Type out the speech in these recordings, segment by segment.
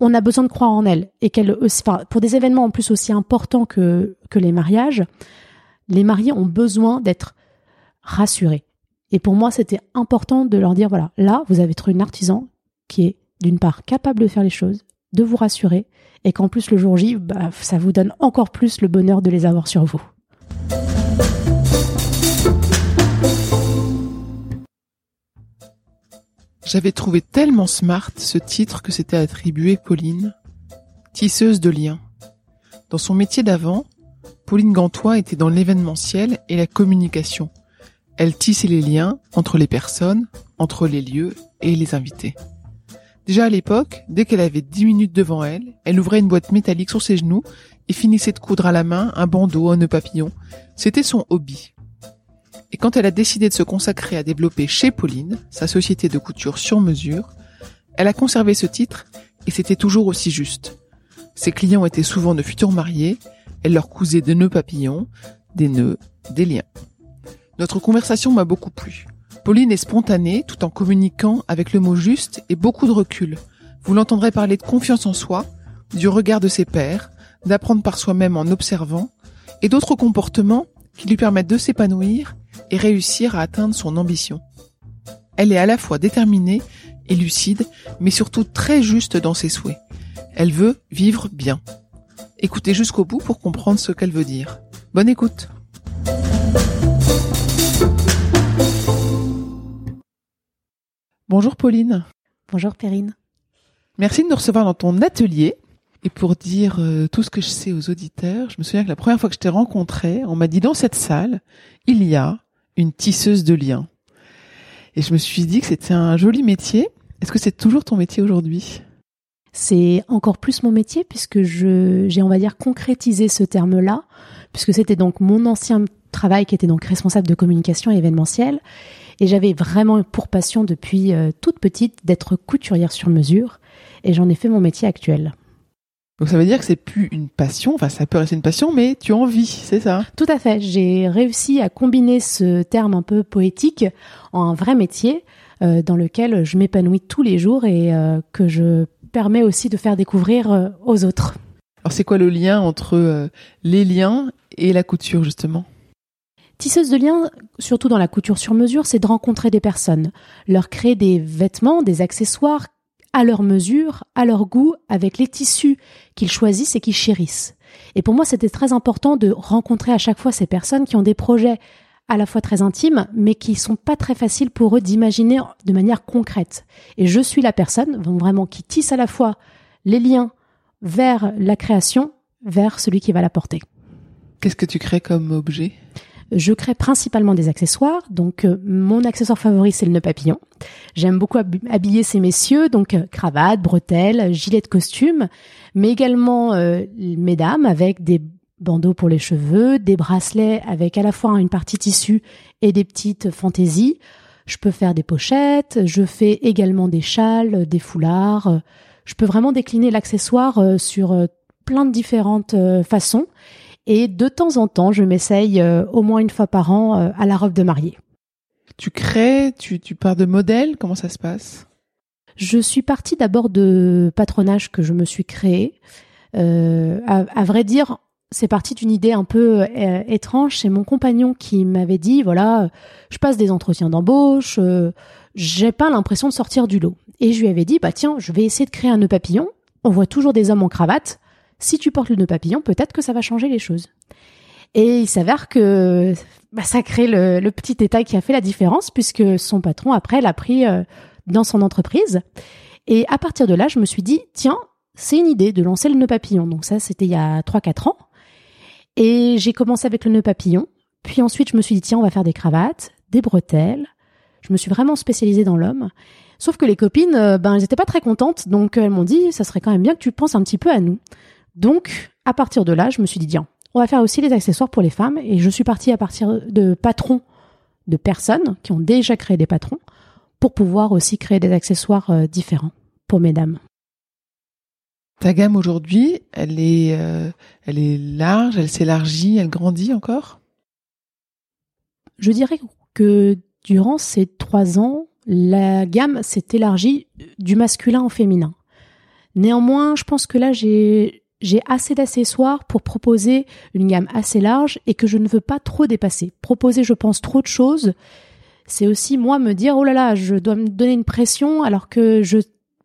on a besoin de croire en elle et qu'elle, enfin, pour des événements en plus aussi importants que, que les mariages, les mariés ont besoin d'être rassurés. Et pour moi, c'était important de leur dire, voilà, là, vous avez trouvé une artisan qui est d'une part capable de faire les choses, de vous rassurer, et qu'en plus le jour J, bah, ça vous donne encore plus le bonheur de les avoir sur vous. J'avais trouvé tellement smart ce titre que c'était attribué Pauline, tisseuse de liens. Dans son métier d'avant, Pauline Gantois était dans l'événementiel et la communication. Elle tissait les liens entre les personnes, entre les lieux et les invités. Déjà à l'époque, dès qu'elle avait dix minutes devant elle, elle ouvrait une boîte métallique sur ses genoux et finissait de coudre à la main un bandeau, un nœud papillon. C'était son hobby. Et quand elle a décidé de se consacrer à développer chez Pauline, sa société de couture sur mesure, elle a conservé ce titre et c'était toujours aussi juste. Ses clients étaient souvent de futurs mariés, elle leur cousait des nœuds papillons, des nœuds, des liens. Notre conversation m'a beaucoup plu. Pauline est spontanée tout en communiquant avec le mot juste et beaucoup de recul. Vous l'entendrez parler de confiance en soi, du regard de ses pairs, d'apprendre par soi-même en observant, et d'autres comportements qui lui permettent de s'épanouir et réussir à atteindre son ambition. Elle est à la fois déterminée et lucide, mais surtout très juste dans ses souhaits. Elle veut vivre bien. Écoutez jusqu'au bout pour comprendre ce qu'elle veut dire. Bonne écoute. Bonjour Pauline. Bonjour Perrine. Merci de nous recevoir dans ton atelier. Et pour dire euh, tout ce que je sais aux auditeurs, je me souviens que la première fois que je t'ai rencontré, on m'a dit dans cette salle, il y a une tisseuse de liens. Et je me suis dit que c'était un joli métier. Est-ce que c'est toujours ton métier aujourd'hui? C'est encore plus mon métier puisque j'ai on va dire concrétisé ce terme-là puisque c'était donc mon ancien travail qui était donc responsable de communication événementielle et j'avais vraiment pour passion depuis euh, toute petite d'être couturière sur mesure et j'en ai fait mon métier actuel. Donc ça veut dire que c'est plus une passion, enfin ça peut rester une passion, mais tu en vis, c'est ça? Tout à fait. J'ai réussi à combiner ce terme un peu poétique en un vrai métier euh, dans lequel je m'épanouis tous les jours et euh, que je permets aussi de faire découvrir euh, aux autres. Alors c'est quoi le lien entre les liens et la couture justement? Tisseuse de liens, surtout dans la couture sur mesure, c'est de rencontrer des personnes, leur créer des vêtements, des accessoires à leur mesure, à leur goût, avec les tissus qu'ils choisissent et qu'ils chérissent. Et pour moi, c'était très important de rencontrer à chaque fois ces personnes qui ont des projets à la fois très intimes, mais qui sont pas très faciles pour eux d'imaginer de manière concrète. Et je suis la personne, vraiment, qui tisse à la fois les liens vers la création, vers celui qui va la porter. Qu'est-ce que tu crées comme objet? Je crée principalement des accessoires. Donc, euh, mon accessoire favori, c'est le nœud papillon. J'aime beaucoup habiller ces messieurs, donc euh, cravate, bretelles, gilet de costume, mais également euh, mesdames avec des bandeaux pour les cheveux, des bracelets avec à la fois une partie tissu et des petites fantaisies. Je peux faire des pochettes, je fais également des châles, des foulards. Je peux vraiment décliner l'accessoire sur plein de différentes façons. Et de temps en temps, je m'essaye euh, au moins une fois par an euh, à la robe de mariée. Tu crées, tu, tu pars de modèles, comment ça se passe? Je suis partie d'abord de patronage que je me suis créé. Euh, à, vrai dire, c'est parti d'une idée un peu euh, étrange. C'est mon compagnon qui m'avait dit voilà, je passe des entretiens d'embauche, j'ai pas l'impression de sortir du lot. Et je lui avais dit bah tiens, je vais essayer de créer un nœud papillon on voit toujours des hommes en cravate. Si tu portes le nœud papillon, peut-être que ça va changer les choses. Et il s'avère que bah, ça crée le, petit détail qui a fait la différence puisque son patron après l'a pris euh, dans son entreprise. Et à partir de là, je me suis dit tiens, c'est une idée de lancer le nœud papillon. Donc ça, c'était il y a 3-4 ans. Et j'ai commencé avec le nœud papillon. Puis ensuite, je me suis dit tiens, on va faire des cravates, des bretelles. Je me suis vraiment spécialisée dans l'homme. Sauf que les copines, euh, ben, elles étaient pas très contentes, donc elles m'ont dit, ça serait quand même bien que tu penses un petit peu à nous. Donc, à partir de là, je me suis dit, tiens, on va faire aussi les accessoires pour les femmes. Et je suis partie à partir de patrons de personnes qui ont déjà créé des patrons pour pouvoir aussi créer des accessoires euh, différents pour mesdames. Ta gamme aujourd'hui, elle est, euh, elle est large, elle s'élargit, elle grandit encore? Je dirais que durant ces trois ans, la gamme s'est élargie du masculin au féminin. Néanmoins, je pense que là, j'ai j'ai assez d'accessoires pour proposer une gamme assez large et que je ne veux pas trop dépasser. Proposer, je pense, trop de choses, c'est aussi moi me dire oh là là, je dois me donner une pression alors que je,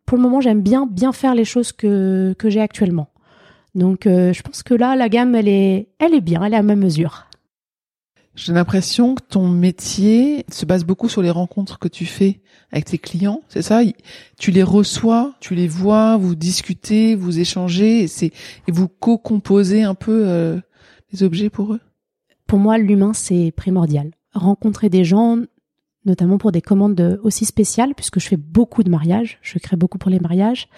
pour le moment, j'aime bien bien faire les choses que que j'ai actuellement. Donc, euh, je pense que là, la gamme, elle est, elle est bien, elle est à ma mesure. J'ai l'impression que ton métier se base beaucoup sur les rencontres que tu fais avec tes clients, c'est ça? Tu les reçois, tu les vois, vous discutez, vous échangez, et, c'est, et vous co-composez un peu euh, les objets pour eux? Pour moi, l'humain, c'est primordial. Rencontrer des gens, notamment pour des commandes aussi spéciales, puisque je fais beaucoup de mariages, je crée beaucoup pour les mariages,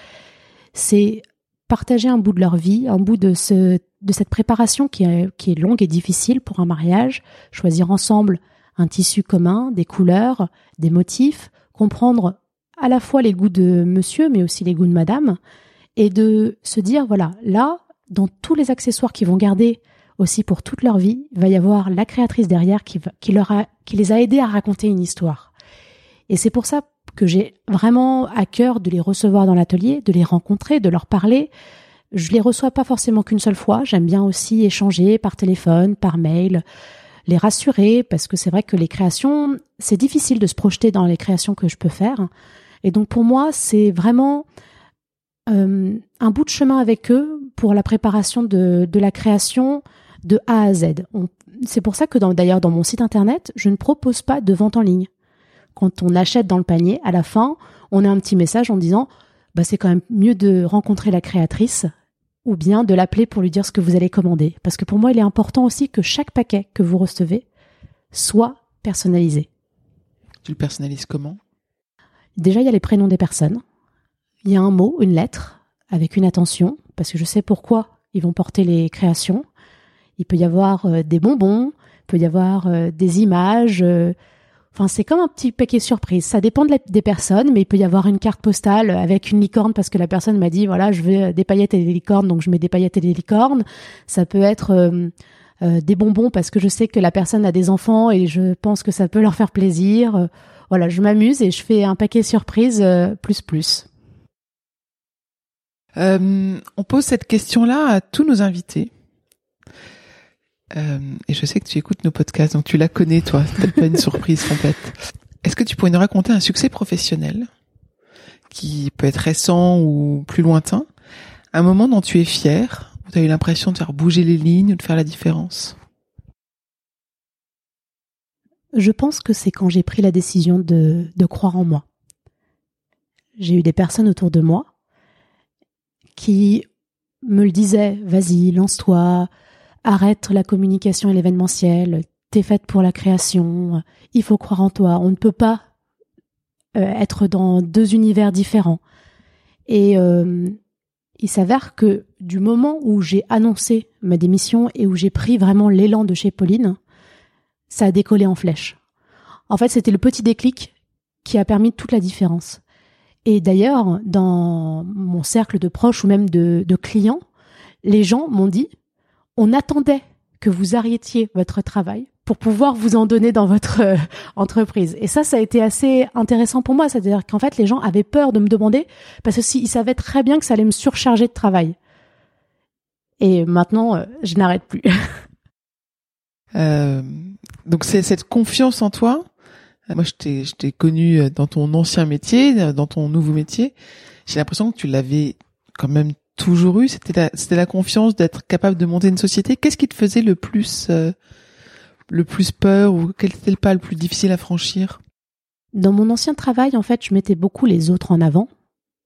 c'est partager un bout de leur vie, un bout de ce de cette préparation qui est, qui est longue et difficile pour un mariage, choisir ensemble un tissu commun, des couleurs, des motifs, comprendre à la fois les goûts de monsieur mais aussi les goûts de madame, et de se dire, voilà, là, dans tous les accessoires qu'ils vont garder aussi pour toute leur vie, il va y avoir la créatrice derrière qui, qui, leur a, qui les a aidés à raconter une histoire. Et c'est pour ça que j'ai vraiment à cœur de les recevoir dans l'atelier, de les rencontrer, de leur parler, je les reçois pas forcément qu'une seule fois. J'aime bien aussi échanger par téléphone, par mail, les rassurer parce que c'est vrai que les créations, c'est difficile de se projeter dans les créations que je peux faire. Et donc pour moi, c'est vraiment euh, un bout de chemin avec eux pour la préparation de, de la création de A à Z. C'est pour ça que d'ailleurs dans mon site internet, je ne propose pas de vente en ligne. Quand on achète dans le panier, à la fin, on a un petit message en disant bah, c'est quand même mieux de rencontrer la créatrice ou bien de l'appeler pour lui dire ce que vous allez commander. Parce que pour moi, il est important aussi que chaque paquet que vous recevez soit personnalisé. Tu le personnalises comment? Déjà, il y a les prénoms des personnes. Il y a un mot, une lettre, avec une attention, parce que je sais pourquoi ils vont porter les créations. Il peut y avoir euh, des bonbons, il peut y avoir euh, des images, euh, Enfin, c'est comme un petit paquet surprise. Ça dépend des personnes, mais il peut y avoir une carte postale avec une licorne parce que la personne m'a dit voilà, je veux des paillettes et des licornes, donc je mets des paillettes et des licornes. Ça peut être euh, euh, des bonbons parce que je sais que la personne a des enfants et je pense que ça peut leur faire plaisir. Euh, voilà, je m'amuse et je fais un paquet surprise plus plus. on pose cette question-là à tous nos invités. Euh, et je sais que tu écoutes nos podcasts, donc tu la connais, toi. C'est pas une surprise complète. Est-ce que tu pourrais nous raconter un succès professionnel qui peut être récent ou plus lointain, un moment dont tu es fier, où tu as eu l'impression de faire bouger les lignes ou de faire la différence? Je pense que c'est quand j'ai pris la décision de, de croire en moi. J'ai eu des personnes autour de moi qui me le disaient, vas-y, lance-toi, arrête la communication et l'événementiel, t'es faite pour la création, il faut croire en toi, on ne peut pas euh, être dans deux univers différents. Et euh, il s'avère que du moment où j'ai annoncé ma démission et où j'ai pris vraiment l'élan de chez Pauline, ça a décollé en flèche. En fait, c'était le petit déclic qui a permis toute la différence. Et d'ailleurs, dans mon cercle de proches ou même de, de clients, les gens m'ont dit on attendait que vous arrêtiez votre travail pour pouvoir vous en donner dans votre euh, entreprise. Et ça, ça a été assez intéressant pour moi. C'est-à-dire qu'en fait, les gens avaient peur de me demander parce que s'ils savaient très bien que ça allait me surcharger de travail. Et maintenant, euh, je n'arrête plus. euh, donc c'est cette confiance en toi. Moi, je t'ai, je t'ai connu dans ton ancien métier, dans ton nouveau métier. J'ai l'impression que tu l'avais quand même toujours eu C'était la, c'était la confiance d'être capable de monter une société. Qu'est-ce qui te faisait le plus, euh, le plus peur ou quel était le pas le plus difficile à franchir? Dans mon ancien travail, en fait, je mettais beaucoup les autres en avant.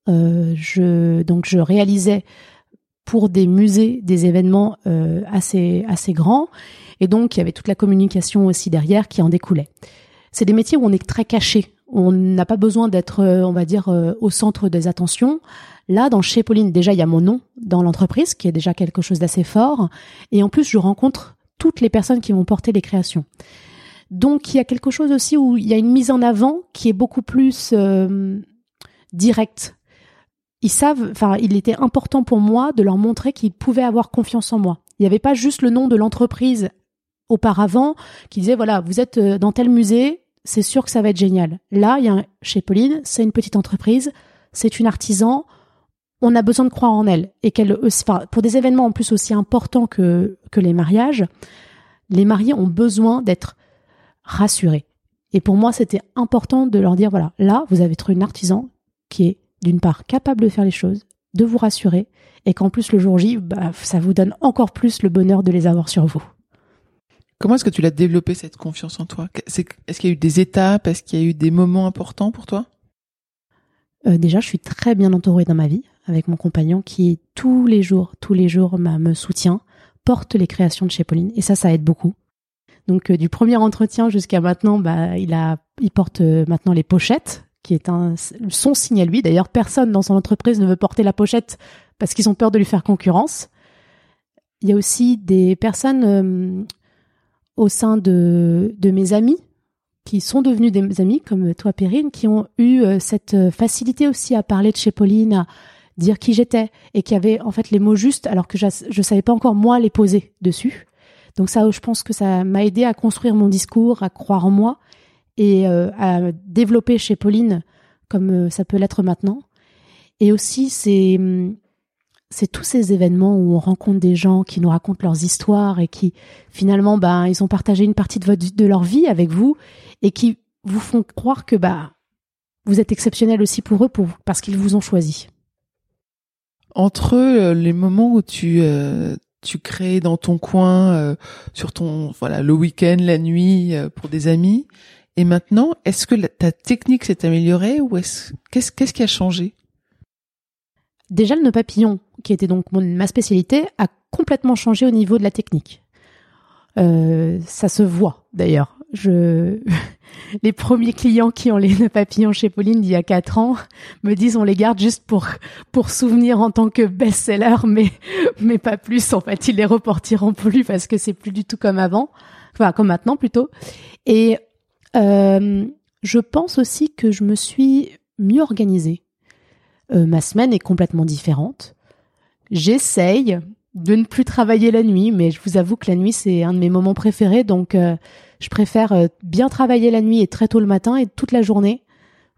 Euh, je, donc, je réalisais pour des musées des événements euh, assez assez grands et donc il y avait toute la communication aussi derrière qui en découlait. C'est des métiers où on est très caché, on n'a pas besoin d'être, on va dire, au centre des attentions. Là, dans chez Pauline, déjà, il y a mon nom dans l'entreprise, qui est déjà quelque chose d'assez fort. Et en plus, je rencontre toutes les personnes qui vont porter les créations. Donc, il y a quelque chose aussi où il y a une mise en avant qui est beaucoup plus euh, directe. Ils savent, enfin, il était important pour moi de leur montrer qu'ils pouvaient avoir confiance en moi. Il n'y avait pas juste le nom de l'entreprise auparavant qui disait voilà, vous êtes euh, dans tel musée, c'est sûr que ça va être génial. Là, il y a chez Pauline, c'est une petite entreprise, c'est une artisan, on a besoin de croire en elle et qu'elle, pour des événements en plus aussi importants que que les mariages, les mariés ont besoin d'être rassurés. Et pour moi, c'était important de leur dire voilà, là, vous avez trouvé une artisan qui est d'une part capable de faire les choses, de vous rassurer, et qu'en plus le jour J, bah, ça vous donne encore plus le bonheur de les avoir sur vous. Comment est-ce que tu l'as développé cette confiance en toi? Est-ce qu'il y a eu des étapes? Est-ce qu'il y a eu des moments importants pour toi? Euh, Déjà, je suis très bien entourée dans ma vie avec mon compagnon qui tous les jours, tous les jours me soutient, porte les créations de chez Pauline et ça, ça aide beaucoup. Donc euh, du premier entretien jusqu'à maintenant, bah, il a, il porte euh, maintenant les pochettes, qui est un son signe à lui. D'ailleurs, personne dans son entreprise ne veut porter la pochette parce qu'ils ont peur de lui faire concurrence. Il y a aussi des personnes au sein de, de mes amis qui sont devenus des amis, comme toi, Perrine, qui ont eu cette facilité aussi à parler de chez Pauline, à, dire qui j'étais et qui avait en fait les mots justes alors que je savais pas encore moi les poser dessus. Donc ça, je pense que ça m'a aidé à construire mon discours, à croire en moi et euh, à développer chez Pauline comme euh, ça peut l'être maintenant. Et aussi, c'est hum, c'est tous ces événements où on rencontre des gens qui nous racontent leurs histoires et qui finalement, ben, ils ont partagé une partie de, votre, de leur vie avec vous et qui vous font croire que bah vous êtes exceptionnel aussi pour eux pour, parce qu'ils vous ont choisi. Entre euh, les moments où tu euh, tu crées dans ton coin euh, sur ton voilà le week-end, la nuit pour des amis et maintenant, est-ce que ta technique s'est améliorée ou est-ce qu'est-ce qu'est-ce qui a changé? Déjà le nœud papillon, qui était donc ma spécialité, a complètement changé au niveau de la technique. ça se voit d'ailleurs. Je les premiers clients qui ont les papillons chez Pauline d'il y a quatre ans me disent on les garde juste pour pour souvenir en tant que best-seller, mais mais pas plus. En fait, ils les reporteront plus parce que c'est plus du tout comme avant, enfin comme maintenant plutôt. Et euh, je pense aussi que je me suis mieux organisée. Euh, ma semaine est complètement différente. J'essaye de ne plus travailler la nuit, mais je vous avoue que la nuit c'est un de mes moments préférés, donc euh, je préfère euh, bien travailler la nuit et très tôt le matin et toute la journée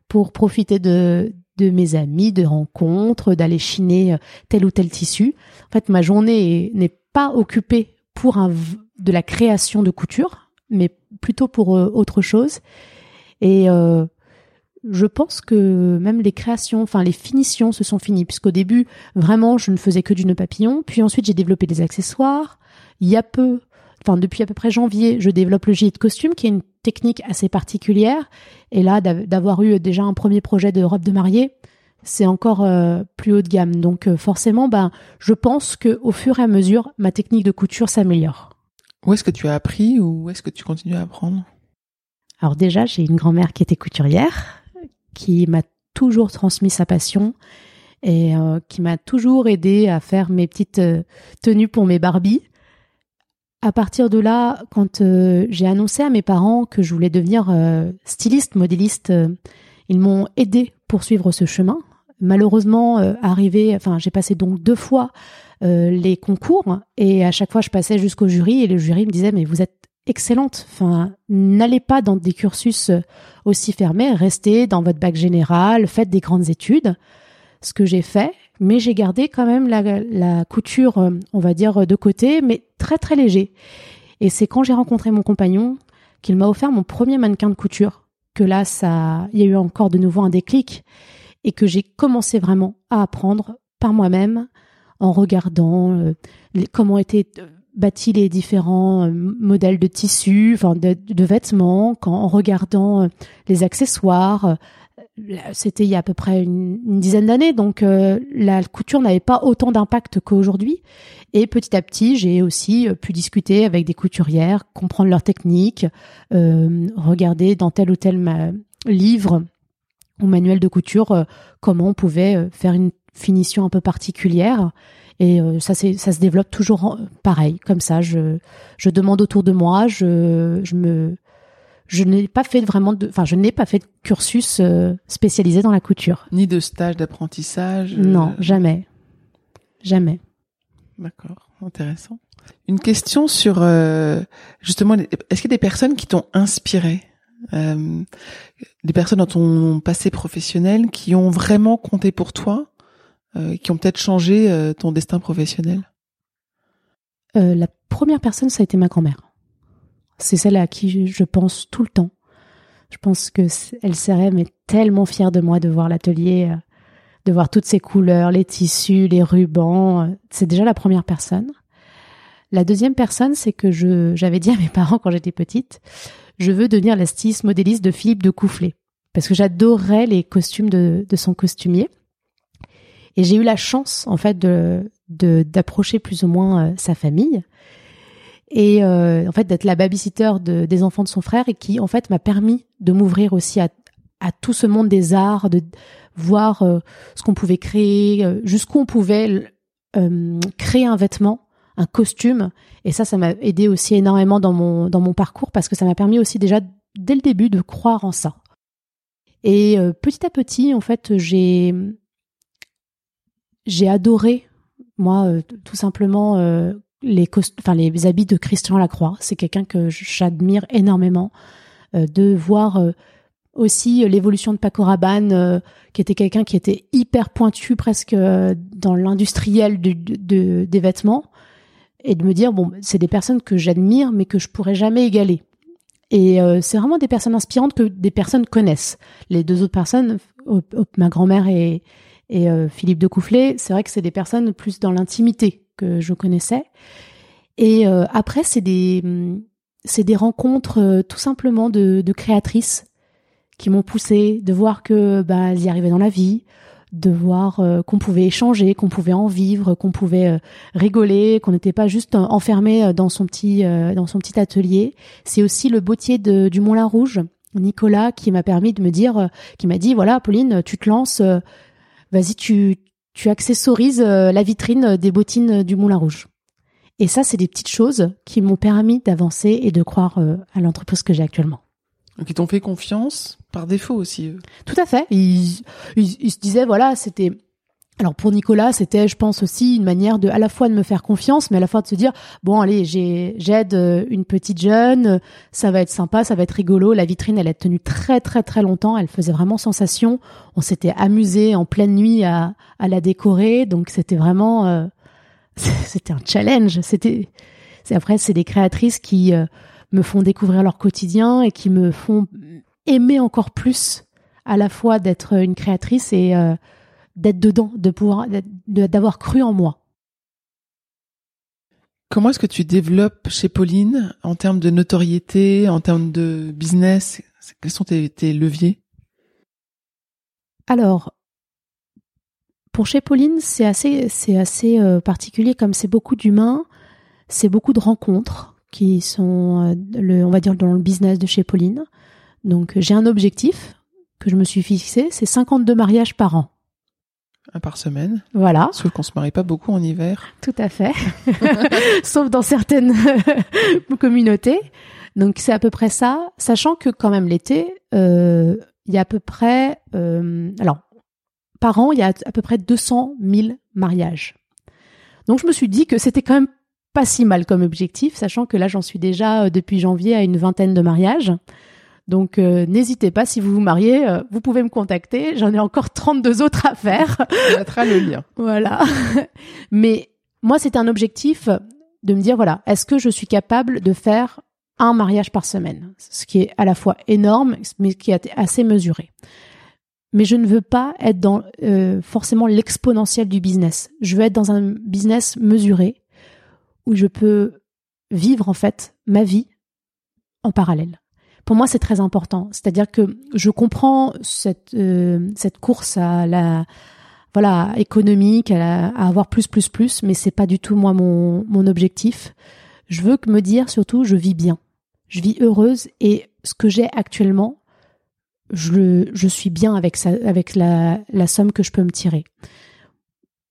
pour profiter de, de mes amis, de rencontres, d'aller chiner euh, tel ou tel tissu. En fait, ma journée n'est pas occupée pour un, de la création de couture, mais plutôt pour autre chose. Et je pense que même les créations, enfin les finitions se sont finies, puisqu'au début, vraiment, je ne faisais que du nœud papillon. Puis ensuite, j'ai développé des accessoires. Il y a peu, enfin depuis à peu près janvier, je développe le gilet de costume, qui est une technique assez particulière. Et là, d'avoir eu déjà un premier projet de robe de mariée, c'est encore euh, plus haut de gamme. Donc euh, forcément, ben, je pense que au fur et à mesure, ma technique de couture s'améliore. Où est-ce que tu as appris ou est-ce que tu continues à apprendre? Alors déjà, j'ai une grand-mère qui était couturière, qui m'a toujours transmis sa passion et euh, qui m'a toujours aidé à faire mes petites tenues pour mes Barbies à partir de là, quand euh, j'ai annoncé à mes parents que je voulais devenir euh, styliste, modéliste, euh, ils m'ont aidé pour suivre ce chemin. Malheureusement, arrivé, enfin, j'ai passé donc deux fois les concours et à chaque fois, je passais jusqu'au jury et le jury me disait mais vous êtes excellente. Enfin, n'allez pas dans des cursus aussi fermés, restez dans votre bac général, faites des grandes études. Ce que j'ai fait, mais j'ai gardé quand même la, couture, euh, on va dire, de côté, mais très très léger. Et c'est quand j'ai rencontré mon compagnon qu'il m'a offert mon premier mannequin de couture que là, ça, il y a eu encore de nouveau un déclic et que j'ai commencé vraiment à apprendre par moi-même en regardant euh, comment étaient bâtis les différents euh, modèles de tissus, enfin de, vêtements, quand, en regardant les accessoires. C'était il y a à peu près une, dizaine d'années, donc la couture n'avait pas autant d'impact qu'aujourd'hui. Et petit à petit, j'ai aussi pu discuter avec des couturières, comprendre leurs techniques, regarder dans tel ou tel livre ou manuel de couture euh, comment on pouvait euh, faire une finition un peu particulière. Et euh, ça, c'est, ça se développe toujours pareil, comme ça. Je, je demande autour de moi. Je, je me, je n'ai pas fait vraiment de, enfin, je n'ai pas fait de cursus spécialisé dans la couture. Ni de stage d'apprentissage. Non, jamais, jamais. D'accord, intéressant. Une question sur justement, est-ce qu'il y a des personnes qui t'ont inspiré euh, des personnes dans ton passé professionnel qui ont vraiment compté pour toi, euh, qui ont peut-être changé euh, ton destin professionnel? Euh, La première personne, ça a été ma grand-mère. C'est celle à qui je pense tout le temps. Je pense que elle serait mais tellement fière de moi de voir l'atelier, de voir toutes ces couleurs, les tissus, les rubans. C'est déjà la première personne. La deuxième personne, c'est que j'avais dit à mes parents quand j'étais petite, je veux devenir la styliste modéliste de Philippe de Coufflet parce que j'adorais les costumes de, son costumier. Et j'ai eu la chance, en fait, de d'approcher plus ou moins euh, sa famille et euh, en fait d'être la babysitter de, des enfants de son frère et qui en fait m'a permis de m'ouvrir aussi à, à, tout ce monde des arts, de voir euh, ce qu'on pouvait créer, jusqu'où on pouvait créer un vêtement un costume. Et ça, ça m'a aidé aussi énormément dans mon, dans mon parcours parce que ça m'a permis aussi déjà dès le début de croire en ça. Et euh, petit à petit, en fait, j'ai j'ai adoré moi euh, tout simplement euh, les enfin les habits de Christian Lacroix. C'est quelqu'un que j'admire énormément de voir aussi l'évolution de Paco Rabanne, qui était quelqu'un qui était hyper pointu presque dans l'industriel de, des vêtements et de me dire bon c'est des personnes que j'admire mais que je pourrais jamais égaler et euh, c'est vraiment des personnes inspirantes que des personnes connaissent les deux autres personnes ma grand-mère et, et euh, Philippe de Coufflet c'est vrai que c'est des personnes plus dans l'intimité que je connaissais et euh, après c'est des c'est des rencontres tout simplement de, créatrices qui m'ont poussé de voir que bah y arrivaient dans la vie de voir euh, qu'on pouvait échanger, qu'on pouvait en vivre, qu'on pouvait euh, rigoler, qu'on n'était pas juste enfermé euh, dans son petit dans son petit atelier. C'est aussi le bottier de, du Moulin Rouge, Nicolas, qui m'a permis de me dire, qui m'a dit voilà, Pauline, tu te lances, vas-y, tu tu accessorises la vitrine des bottines du Moulin Rouge. Et ça, c'est des petites choses qui m'ont permis d'avancer et de croire à l'entreprise que j'ai actuellement. Donc ils t'ont fait confiance par défaut aussi. Tout à fait. Ils, ils, se disaient voilà, c'était alors pour Nicolas, c'était, je pense aussi une manière de à la fois de me faire confiance, mais à la fois de se dire bon allez, j'ai j'aide euh, une petite jeune, ça va être sympa, ça va être rigolo. La vitrine, elle a tenu très très très longtemps, elle faisait vraiment sensation. On s'était amusé en pleine nuit à, à la décorer, donc c'était vraiment euh, c'était un challenge. C'était après c'est des créatrices qui euh, me font découvrir leur quotidien et qui me font aimer encore plus à la fois d'être une créatrice et euh, d'être dedans, de pouvoir d'avoir cru en moi. Comment est-ce que tu développes chez Pauline en termes de notoriété, en termes de business? Quels sont tes, leviers? Alors, pour chez Pauline, c'est assez, c'est assez euh, particulier comme c'est beaucoup d'humains, c'est beaucoup de rencontres qui sont, euh, le, on va dire, dans le business de chez Pauline. Donc j'ai un objectif que je me suis fixé, c'est 52 mariages par an. Un par semaine. Voilà. Sauf qu'on se marie pas beaucoup en hiver. Tout à fait. Sauf dans certaines communautés. Donc c'est à peu près ça, sachant que quand même l'été, euh, il y a à peu près, euh, alors par an, il y a à peu près 200 000 mariages. Donc je me suis dit que c'était quand même pas si mal comme objectif, sachant que là j'en suis déjà euh, depuis janvier à une vingtaine de mariages. Donc euh, n'hésitez pas, si vous vous mariez, euh, vous pouvez me contacter. J'en ai encore 32 autres à faire. On mettra le lien. voilà. Mais moi, c'est un objectif de me dire, voilà, est-ce que je suis capable de faire un mariage par semaine? Ce qui est à la fois énorme, mais qui est assez mesuré. mais je ne veux pas être dans euh, forcément l'exponentiel du business. Je veux être dans un business mesuré où je peux vivre en fait ma vie en parallèle. Pour moi, c'est très important. C'est-à-dire que je comprends cette euh, cette course à la voilà économique, à, à, avoir plus plus plus, mais c'est pas du tout moi mon mon objectif. Je veux me dire surtout, je vis bien, je vis heureuse et ce que j'ai actuellement, je, je suis bien avec, ça, avec la, la somme que je peux me tirer.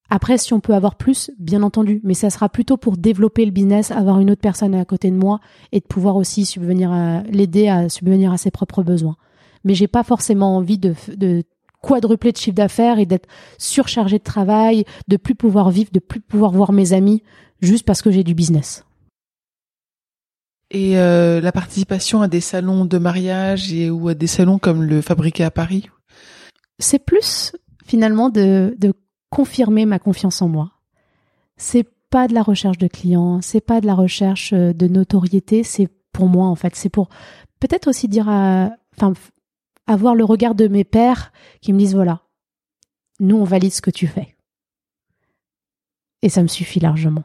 Après, si on peut avoir plus, bien entendu, mais ça sera plutôt pour développer le business, avoir une autre personne à côté de moi et de pouvoir aussi subvenir à l'aider à subvenir à ses propres besoins. Mais j'ai pas forcément envie de, de quadrupler de chiffre d'affaires et d'être surchargé de travail, de plus pouvoir vivre, de plus pouvoir voir mes amis juste parce que j'ai du business. Et euh, la participation à des salons de mariage et ou à des salons comme le Fabriqué à Paris? C'est plus finalement de, de confirmer ma confiance en moi. C'est pas de la recherche de clients, c'est pas de la recherche euh, de notoriété, c'est pour moi en fait, c'est pour peut-être aussi dire à, enfin, avoir le regard de mes pères qui me disent voilà, nous on valide ce que tu fais. Et ça me suffit largement.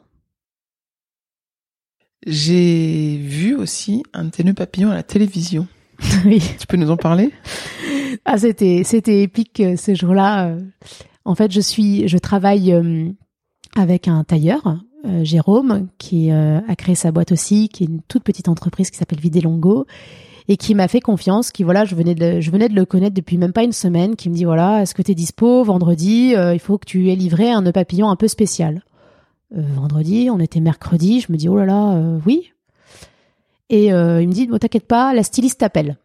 J'ai vu aussi un nœuds papillons à la télévision. oui. Tu peux nous en parler? Ah, c'était c'était épique euh, ce jour-là. Euh. En fait, je suis, je travaille euh, avec un tailleur, Jérôme, qui a créé sa boîte aussi, qui est une toute petite entreprise qui s'appelle Videlongo et qui m'a fait confiance, qui voilà, je venais de je venais de le connaître depuis même pas une semaine, qui me dit voilà, est-ce que tu es dispo vendredi Il faut que tu aies livré un nœud papillon un peu spécial. Euh, vendredi, on était mercredi, je me dis oh là là, euh, oui. Et euh, il me dit, t'inquiète pas, la styliste t'appelle.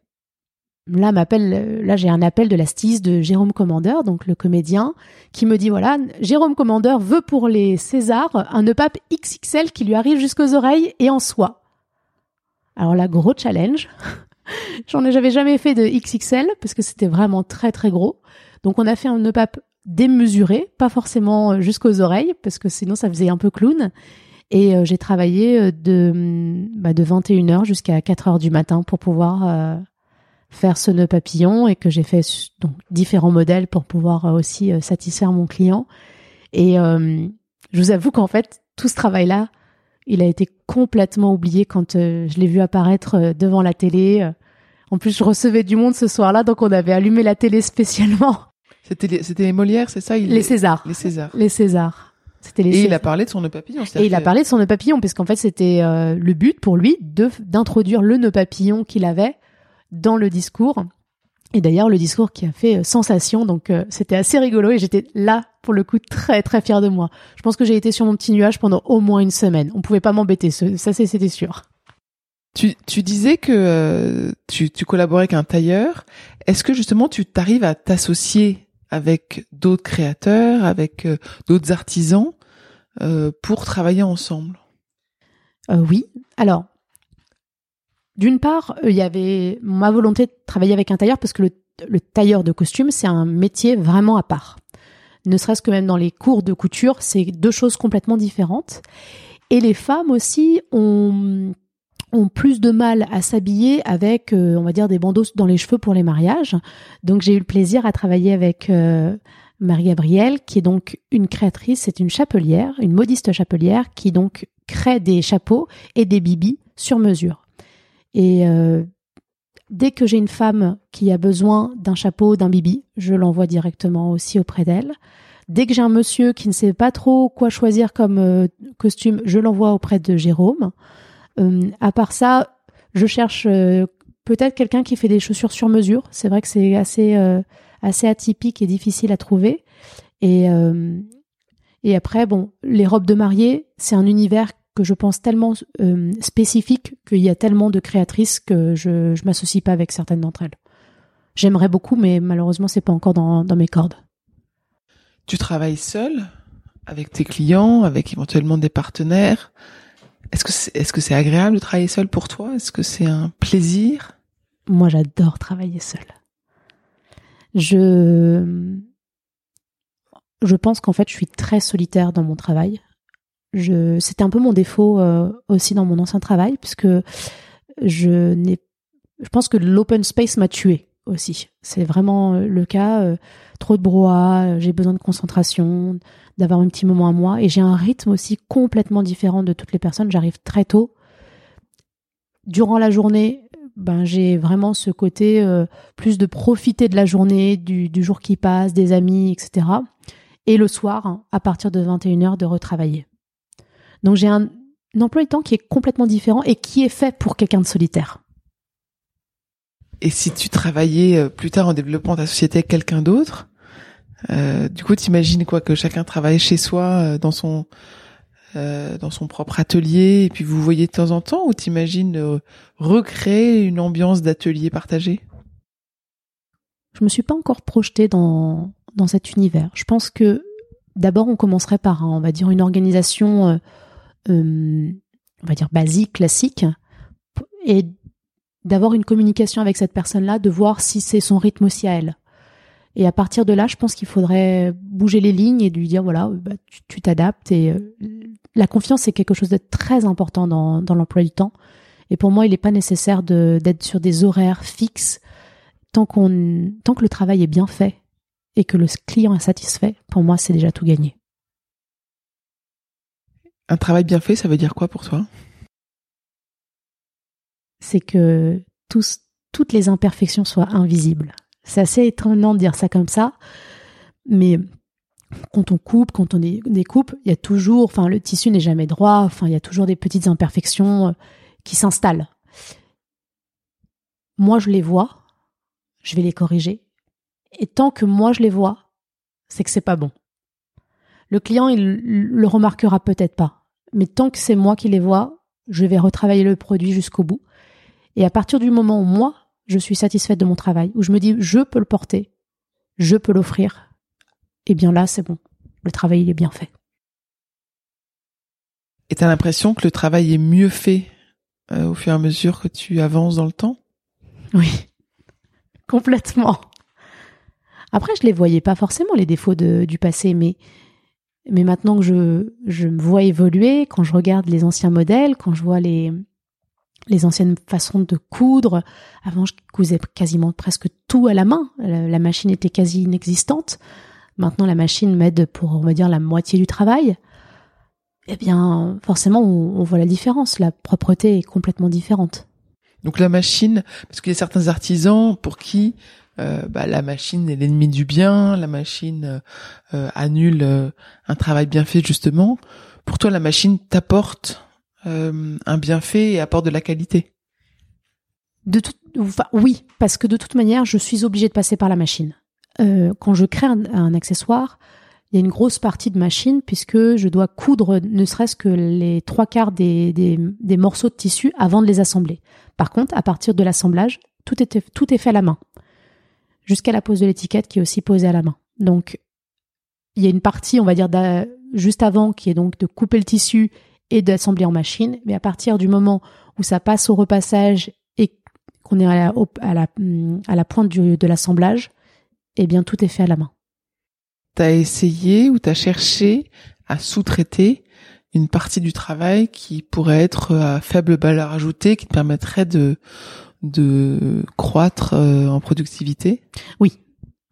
Là, m'appelle, là, j'ai un appel de la styliste de Jérôme Commandeur, donc le comédien, qui me dit, voilà, Jérôme Commandeur veut pour les Césars un pape XXL qui lui arrive jusqu'aux oreilles et en soie. Alors là, gros challenge. J'en ai, j'avais jamais fait de XXL parce que c'était vraiment très très gros. Donc on a fait un pape démesuré, pas forcément euh, jusqu'aux oreilles, parce que sinon ça faisait un peu clown. Et euh, j'ai travaillé euh, de, mm, bah, de 21h jusqu'à 4h du matin pour pouvoir faire ce nœud papillon et que j'ai fait donc différents modèles pour pouvoir aussi satisfaire mon client. Et je vous avoue qu'en fait, tout ce travail-là, il a été complètement oublié quand je l'ai vu apparaître devant la télé. En plus, je recevais du monde ce soir-là, donc on avait allumé la télé spécialement c'était les, c'était les Molières, c'est ça Les Césars. Les Césars. Les Césars. C'était les. Et il a parlé de son nœud papillon. Et il a parlé de son nœud papillon, parce qu'en fait c'était euh, le but pour lui de d'introduire le nœud papillon qu'il avait dans le discours. Et d'ailleurs le discours qui a fait euh, sensation, donc euh, c'était assez rigolo et j'étais là pour le coup très très fier de moi. Je pense que j'ai été sur mon petit nuage pendant au moins une semaine. On pouvait pas m'embêter, ça c'était sûr. Tu, tu disais que tu, tu collaborais avec un tailleur. Est-ce que justement tu t'arrives à t'associer avec d'autres créateurs, avec euh, d'autres artisans euh, pour travailler ensemble? Euh, Oui. Alors, d'une part, il y avait ma volonté de travailler avec un tailleur parce que le, le tailleur de costume, c'est un métier vraiment à part. Ne serait-ce que même dans les cours de couture, c'est deux choses complètement différentes. Et les femmes aussi ont ont plus de mal à s'habiller avec, euh, on va dire, des bandeaux dans les cheveux pour les mariages. Donc j'ai eu le plaisir à travailler avec euh, Marie-Gabrielle, qui est donc une créatrice, c'est une chapelière, une modiste chapelière, qui donc crée des chapeaux et des bibis sur mesure. Et euh, dès que j'ai une femme qui a besoin d'un chapeau, d'un bibi, je l'envoie directement aussi auprès d'elle. Dès que j'ai un monsieur qui ne sait pas trop quoi choisir comme costume, je l'envoie auprès de Jérôme. Euh, à part ça, je cherche euh, peut-être quelqu'un qui fait des chaussures sur mesure. C'est vrai que c'est assez euh, assez atypique et difficile à trouver. Et et après, bon, les robes de mariée, c'est un univers que je pense tellement spécifique qu'il y a tellement de créatrices que je je m'associe pas avec certaines d'entre elles. J'aimerais beaucoup, mais malheureusement, c'est pas encore dans, dans mes cordes. Tu travailles seul avec tes clients, avec éventuellement des partenaires. Est-ce que c'est, est-ce que c'est agréable de travailler seul pour toi? Est-ce que c'est un plaisir? Moi, j'adore travailler seul. Je je pense qu'en fait, je suis très solitaire dans mon travail. Je c'était un peu mon défaut euh, aussi dans mon ancien travail puisque je n'ai je pense que l'open space m'a tué aussi. C'est vraiment euh, le cas. Euh, trop de brouhaha, j'ai besoin de concentration, d'avoir un petit moment à moi. Et j'ai un rythme aussi complètement différent de toutes les personnes. J'arrive très tôt. Durant la journée, ben j'ai vraiment ce côté plus de profiter de la journée, du, du, jour qui passe, des amis, etc. Et le soir, à partir de 21h, de retravailler. Donc j'ai un, un emploi du temps qui est complètement différent et qui est fait pour quelqu'un de solitaire. Et si tu travaillais euh, plus tard en développant ta société avec quelqu'un d'autre, euh, du coup, t'imagines quoi que chacun travaille chez soi euh, dans son euh, dans son propre atelier et puis vous voyez de temps en temps ou t'imagines recréer une ambiance d'atelier partagé? Je me suis pas encore projetée dans dans cet univers. Je pense que d'abord on commencerait par on va dire une organisation on va dire basique, classique et d'avoir une communication avec cette personne-là, de voir si c'est son rythme aussi à elle. Et à partir de là, je pense qu'il faudrait bouger les lignes et lui dire voilà, bah, tu t'adaptes. Et euh, la confiance, c'est quelque chose de très important dans, dans l'emploi du temps. Et pour moi, il n'est pas nécessaire d'être sur des horaires fixes tant qu'on tant que le travail est bien fait et que le client est satisfait. Pour moi, c'est déjà tout gagné. Un travail bien fait, ça veut dire quoi pour toi? C'est que toutes les imperfections soient invisibles. C'est assez étonnant de dire ça comme ça, mais quand on coupe, quand on découpe, y a toujours, enfin, le tissu n'est jamais droit, enfin, il y a toujours des petites imperfections euh, qui s'installent. Moi, je les vois, je vais les corriger. Et tant que moi, je les vois, c'est que c'est pas bon. Le client, il le remarquera peut-être pas. Mais tant que c'est moi qui les vois, je vais retravailler le produit jusqu'au bout. Et à partir du moment où moi, je suis satisfaite de mon travail, où je me dis je peux le porter, je peux l'offrir, eh bien là, c'est bon. Le travail, il est bien fait. Et tu as l'impression que le travail est mieux fait euh, au fur et à mesure que tu avances dans le temps? Oui, complètement. Après, je les voyais pas forcément les défauts du passé, mais mais maintenant que je je me vois évoluer, quand je regarde les anciens modèles, quand je vois les les anciennes façons de coudre. Avant, je cousais quasiment presque tout à la main. La, machine était quasi inexistante. Maintenant, la machine m'aide pour, on va dire, la moitié du travail. Eh bien, forcément, on, voit la différence. La propreté est complètement différente. Donc la machine, parce qu'il y a certains artisans pour qui euh, bah, la machine est l'ennemi du bien, la machine euh, annule euh, un travail bien fait justement. Pour toi, la machine t'apporte un bienfait et apporte de la qualité de Oui, parce que de toute manière, je suis obligée de passer par la machine. Quand je crée un, accessoire, il y a une grosse partie de machine puisque je dois coudre ne serait-ce que les trois quarts des, des, morceaux de tissu avant de les assembler. Par contre, à partir de l'assemblage, tout est, tout est fait à la main. Jusqu'à la pose de l'étiquette qui est aussi posée à la main. Donc, il y a une partie, on va dire, juste avant qui est donc de couper le tissu et d'assembler en machine. Mais à partir du moment où ça passe au repassage et qu'on est à la, à la, pointe du, de l'assemblage, eh bien tout est fait à la main. T'as essayé ou t'as cherché à sous-traiter une partie du travail qui pourrait être à faible valeur ajoutée, qui te permettrait de de croître euh, en productivité? Oui,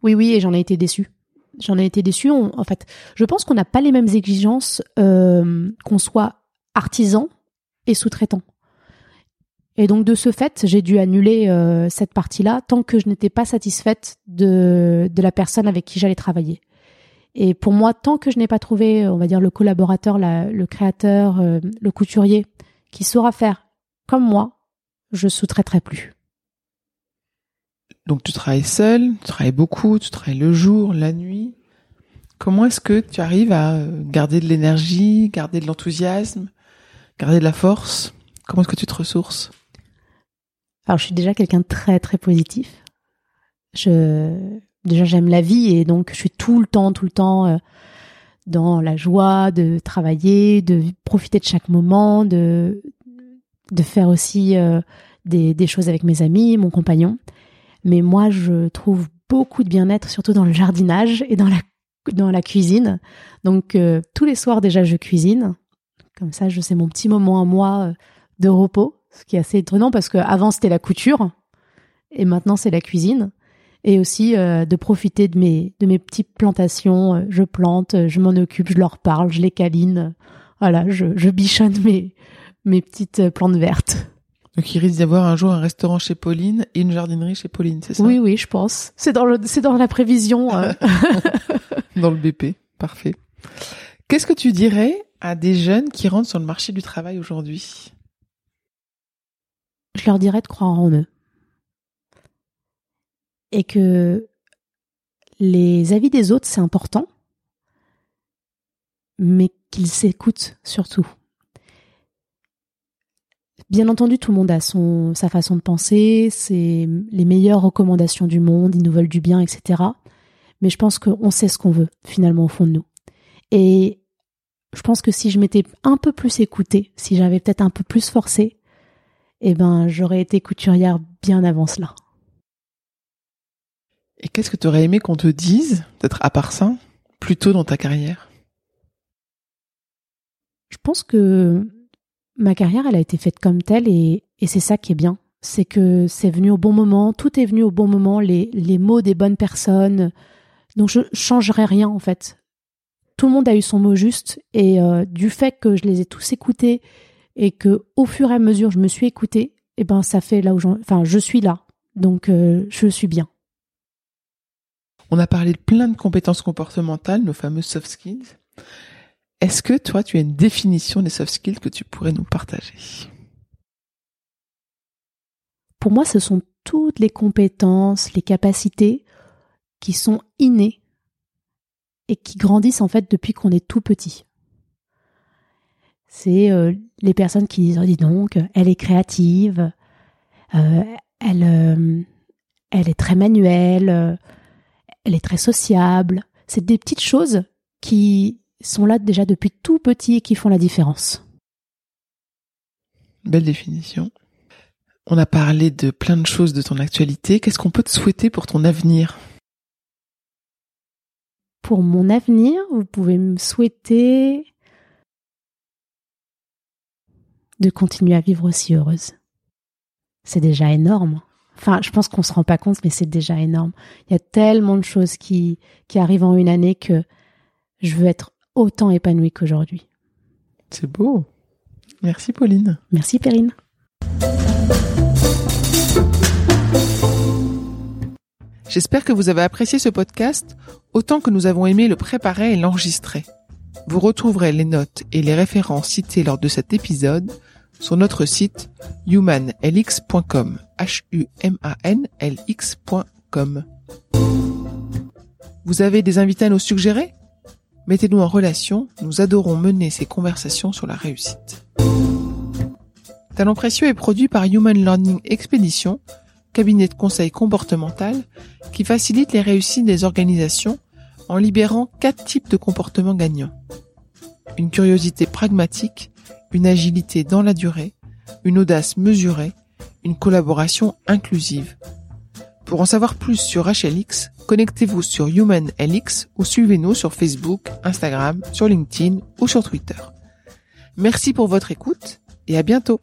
oui, oui, et j'en ai été déçue. J'en ai été déçue. en fait, je pense qu'on n'a pas les mêmes exigences, euh, qu'on soit artisan et sous-traitant. Et donc de ce fait, j'ai dû annuler euh, cette partie-là tant que je n'étais pas satisfaite de, de la personne avec qui j'allais travailler. Et pour moi, tant que je n'ai pas trouvé, on va dire, le collaborateur, le créateur, euh, le couturier qui saura faire comme moi, je sous-traiterai plus. Donc tu travailles seul, tu travailles beaucoup, tu travailles le jour, la nuit. Comment est-ce que tu arrives à euh, garder de l'énergie, garder de l'enthousiasme garder de la force? Comment est-ce que tu te ressources? Alors, je suis déjà quelqu'un de très, très positif. Je, déjà, j'aime la vie et donc, je suis tout le temps, tout le temps euh, dans la joie de travailler, de profiter de chaque moment, de, de faire aussi euh, des, choses avec mes amis, mon compagnon. Mais moi, je trouve beaucoup de bien-être, surtout dans le jardinage et dans la, cuisine. Donc, euh, tous les soirs, déjà, je cuisine. Comme ça, je sais mon petit moment à moi euh, de repos, ce qui est assez étonnant parce que avant c'était la couture et maintenant c'est la cuisine. et aussi de profiter de mes de mes petites plantations. Je plante, je m'en occupe, je leur parle, je les câline. Voilà, je, je bichonne mes mes petites plantes vertes. Donc il risque d'y avoir un jour un restaurant chez Pauline et une jardinerie chez Pauline, c'est ça? Oui, oui, je pense. C'est dans le c'est dans la prévision. dans le BP, parfait. Qu'est-ce que tu dirais à des jeunes qui rentrent sur le marché du travail aujourd'hui? Je leur dirais de croire en eux et que les avis des autres, c'est important, mais qu'ils s'écoutent surtout. Bien entendu, tout le monde a son, sa façon de penser, c'est les meilleures recommandations du monde, ils nous veulent du bien, etc. Mais je pense qu'on sait ce qu'on veut, finalement, au fond de nous. Et je pense que si je m'étais un peu plus écoutée, si j'avais peut-être un peu plus forcé, eh ben, j'aurais été couturière bien avant cela. Et qu'est-ce que tu aurais aimé qu'on te dise, peut-être à part ça, plus tôt dans ta carrière? Je pense que ma carrière, elle a été faite comme telle et, c'est ça qui est bien. C'est que c'est venu au bon moment, tout est venu au bon moment, les, mots des bonnes personnes. Donc je changerai rien en fait. Tout le monde a eu son mot juste et euh, du fait que je les ai tous écoutés et que au fur et à mesure je me suis écoutée, et eh ben ça fait là où j'en, enfin je suis là, donc euh, je suis bien. On a parlé de plein de compétences comportementales, nos fameuses soft skills. Est-ce que toi, tu as une définition des soft skills que tu pourrais nous partager? Pour moi, ce sont toutes les compétences, les capacités qui sont innées et qui grandissent en fait depuis qu'on est tout petit. C'est euh, les personnes qui disent, oh, dis donc, elle est créative, euh, euh, elle est très manuelle, elle est très sociable. C'est des petites choses qui sont là déjà depuis tout petit et qui font la différence. Belle définition. On a parlé de plein de choses de ton actualité. Qu'est-ce qu'on peut te souhaiter pour ton avenir? Pour mon avenir, vous pouvez me souhaiter de continuer à vivre aussi heureuse. C'est déjà énorme. Enfin, je pense qu'on se rend pas compte, mais c'est déjà énorme. Il y a tellement de choses qui, qui arrivent en une année que je veux être autant épanouie qu'aujourd'hui. C'est beau. Merci Pauline. Merci Perrine. J'espère que vous avez apprécié ce podcast autant que nous avons aimé le préparer et l'enregistrer. Vous retrouverez les notes et les références citées lors de cet épisode sur notre site humanlx.com. H-U-M-A-N-L-X.com. Vous avez des invités à nous suggérer? Mettez-nous en relation, nous adorons mener ces conversations sur la réussite. Talent précieux est produit par Human Learning Expedition, cabinet de conseil comportemental qui facilite les réussites des organisations en libérant quatre types de comportements gagnants. Une curiosité pragmatique, une agilité dans la durée, une audace mesurée, une collaboration inclusive. Pour en savoir plus sur HLX, connectez-vous sur HumanLX ou suivez-nous sur Facebook, Instagram, sur LinkedIn ou sur Twitter. Merci pour votre écoute et à bientôt.